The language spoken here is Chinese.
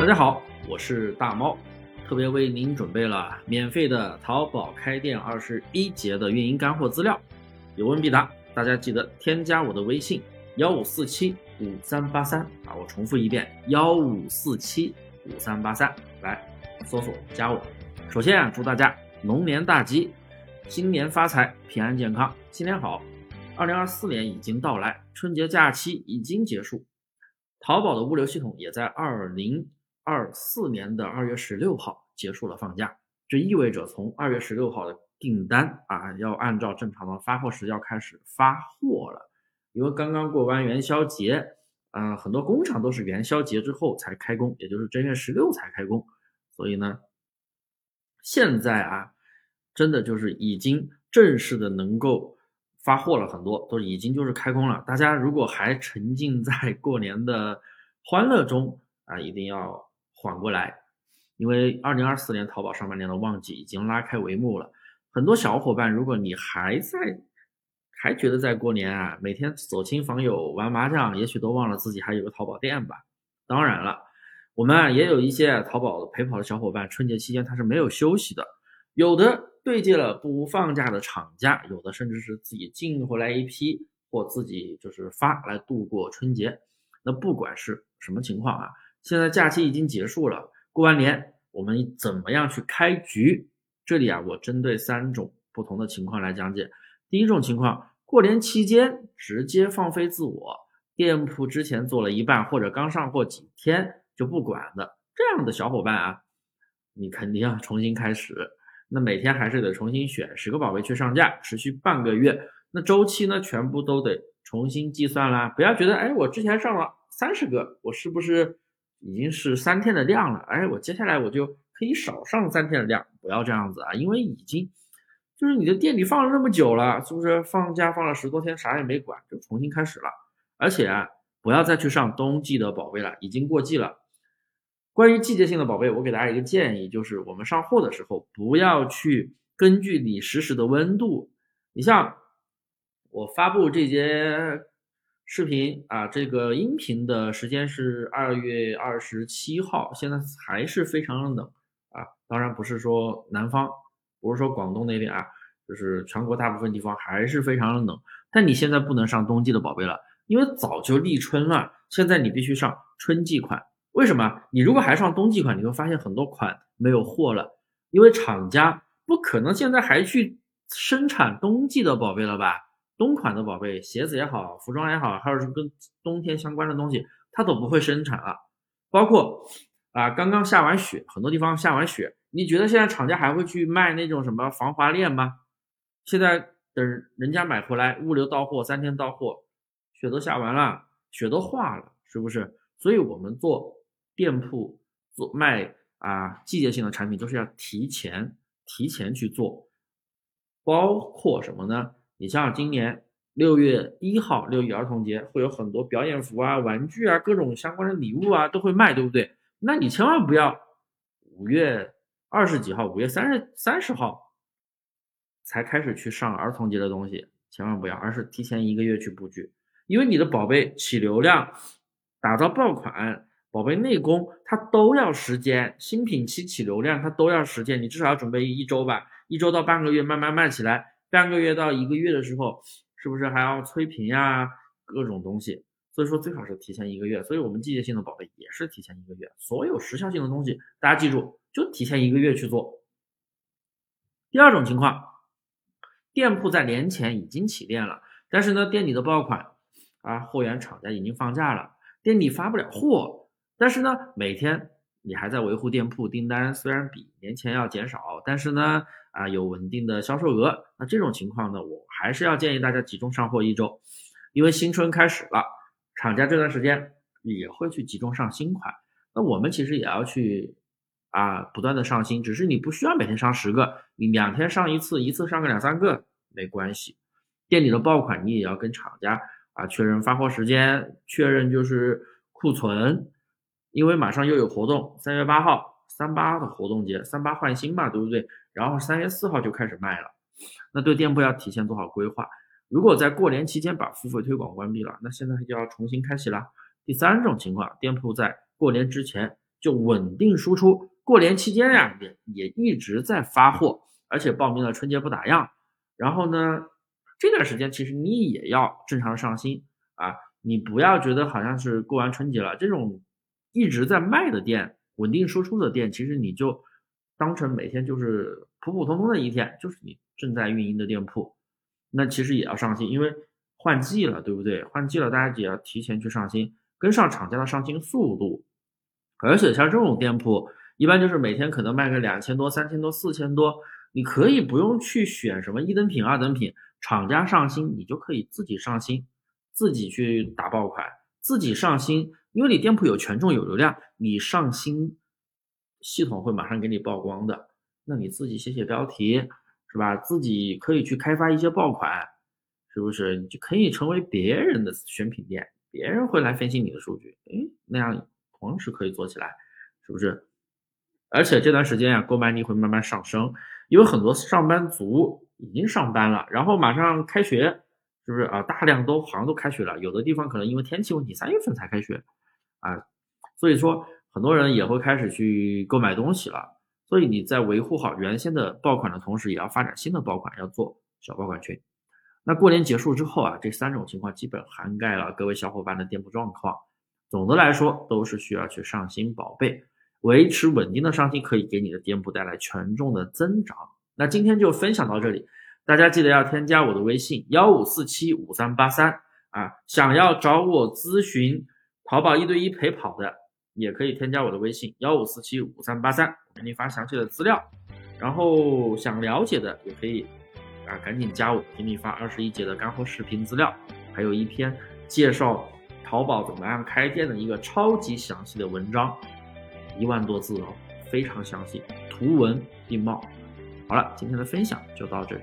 大家好，我是大猫，特别为您准备了免费的淘宝开店二十一节的运营干货资料，有问必答。大家记得添加我的微信幺五四七五三八三啊，我重复一遍幺五四七五三八三，来搜索加我。首先啊，祝大家龙年大吉，新年发财，平安健康，新年好。二零二四年已经到来，春节假期已经结束，淘宝的物流系统也在二零二四年的二月十六号结束了放假，这意味着从二月十六号的订单啊，要按照正常的发货时要开始发货了。因为刚刚过完元宵节，嗯，很多工厂都是元宵节之后才开工，也就是正月十六才开工，所以呢，现在啊，真的就是已经正式的能够。发货了很多，都已经就是开工了。大家如果还沉浸在过年的欢乐中啊，一定要缓过来，因为二零二四年淘宝上半年的旺季已经拉开帷幕了。很多小伙伴，如果你还在，还觉得在过年啊，每天走亲访友、玩麻将，也许都忘了自己还有个淘宝店吧。当然了，我们啊也有一些淘宝陪跑的小伙伴，春节期间他是没有休息的，有的。对接了不放假的厂家，有的甚至是自己进回来一批，或自己就是发来度过春节。那不管是什么情况啊，现在假期已经结束了，过完年我们怎么样去开局？这里啊，我针对三种不同的情况来讲解。第一种情况，过年期间直接放飞自我，店铺之前做了一半或者刚上货几天就不管的这样的小伙伴啊，你肯定要重新开始。那每天还是得重新选十个宝贝去上架，持续半个月，那周期呢全部都得重新计算啦。不要觉得，哎，我之前上了三十个，我是不是已经是三天的量了？哎，我接下来我就可以少上三天的量，不要这样子啊，因为已经就是你的店里放了那么久了，是不是放假放了十多天，啥也没管，就重新开始了。而且啊，不要再去上冬季的宝贝了，已经过季了。关于季节性的宝贝，我给大家一个建议，就是我们上货的时候不要去根据你实时的温度。你像我发布这节视频啊，这个音频的时间是二月二十七号，现在还是非常的冷啊。当然不是说南方，不是说广东那边啊，就是全国大部分地方还是非常的冷。但你现在不能上冬季的宝贝了，因为早就立春了，现在你必须上春季款。为什么？你如果还上冬季款，你会发现很多款没有货了，因为厂家不可能现在还去生产冬季的宝贝了吧？冬款的宝贝，鞋子也好，服装也好，还有是跟冬天相关的东西，它都不会生产了。包括啊，刚刚下完雪，很多地方下完雪，你觉得现在厂家还会去卖那种什么防滑链吗？现在等人家买回来，物流到货三天到货，雪都下完了，雪都化了，是不是？所以我们做。店铺做卖啊，季节性的产品都是要提前提前去做，包括什么呢？你像今年六月一号，六一儿童节会有很多表演服啊、玩具啊、各种相关的礼物啊都会卖，对不对？那你千万不要五月二十几号、五月三十三十号才开始去上儿童节的东西，千万不要，而是提前一个月去布局，因为你的宝贝起流量、打造爆款。宝贝内功它都要时间，新品期起流量它都要时间，你至少要准备一周吧，一周到半个月慢慢卖起来，半个月到一个月的时候，是不是还要催评呀，各种东西，所以说最好是提前一个月，所以我们季节性的宝贝也是提前一个月，所有时效性的东西大家记住就提前一个月去做。第二种情况，店铺在年前已经起店了，但是呢店里的爆款啊货源厂家已经放假了，店里发不了货。但是呢，每天你还在维护店铺订单，虽然比年前要减少，但是呢，啊有稳定的销售额。那这种情况呢，我还是要建议大家集中上货一周，因为新春开始了，厂家这段时间也会去集中上新款。那我们其实也要去啊不断的上新，只是你不需要每天上十个，你两天上一次，一次上个两三个没关系。店里的爆款你也要跟厂家啊确认发货时间，确认就是库存。因为马上又有活动，三月八号三八的活动节，三八换新嘛，对不对？然后三月四号就开始卖了，那对店铺要提前做好规划。如果在过年期间把付费推广关闭了，那现在就要重新开启了。第三种情况，店铺在过年之前就稳定输出。过年期间呀，也也一直在发货，而且报名了春节不打烊。然后呢，这段时间其实你也要正常上新啊，你不要觉得好像是过完春节了，这种一直在卖的店，稳定输出的店，其实你就当成每天就是普普通通的一天，就是你正在运营的店铺，那其实也要上新，因为换季了，对不对？换季了，大家也要提前去上新，跟上厂家的上新速度。而且像这种店铺。一般就是每天可能卖个两千多、三千多、四千多，你可以不用去选什么一等品、二等品，厂家上新你就可以自己上新，自己去打爆款，自己上新，因为你店铺有权重、有流量，你上新系统会马上给你曝光的。那你自己写写标题是吧？自己可以去开发一些爆款，是不是？你就可以成为别人的选品店，别人会来分析你的数据，哎，那样同时可以做起来，是不是？而且这段时间呀，购买力会慢慢上升，因为很多上班族已经上班了，然后马上开学，是不是啊？大量都好像都开学了，有的地方可能因为天气问题，三月份才开学，啊，所以说很多人也会开始去购买东西了。所以你在维护好原先的爆款的同时，也要发展新的爆款，要做小爆款群。那过年结束之后啊，这三种情况基本涵盖了各位小伙伴的店铺状况。总的来说，都是需要去上新宝贝。维持稳定的上新可以给你的店铺带来权重的增长。那今天就分享到这里，大家记得要添加我的微信幺五四七五三八三啊，想要找我咨询淘宝一对一陪跑的，也可以添加我的微信幺五四七五三八三，给你发详细的资料。然后想了解的也可以啊，赶紧加我，给你发二十一节的干货视频资料，还有一篇介绍淘宝怎么样开店的一个超级详细的文章。一万多字哦，非常详细，图文并茂。好了，今天的分享就到这里。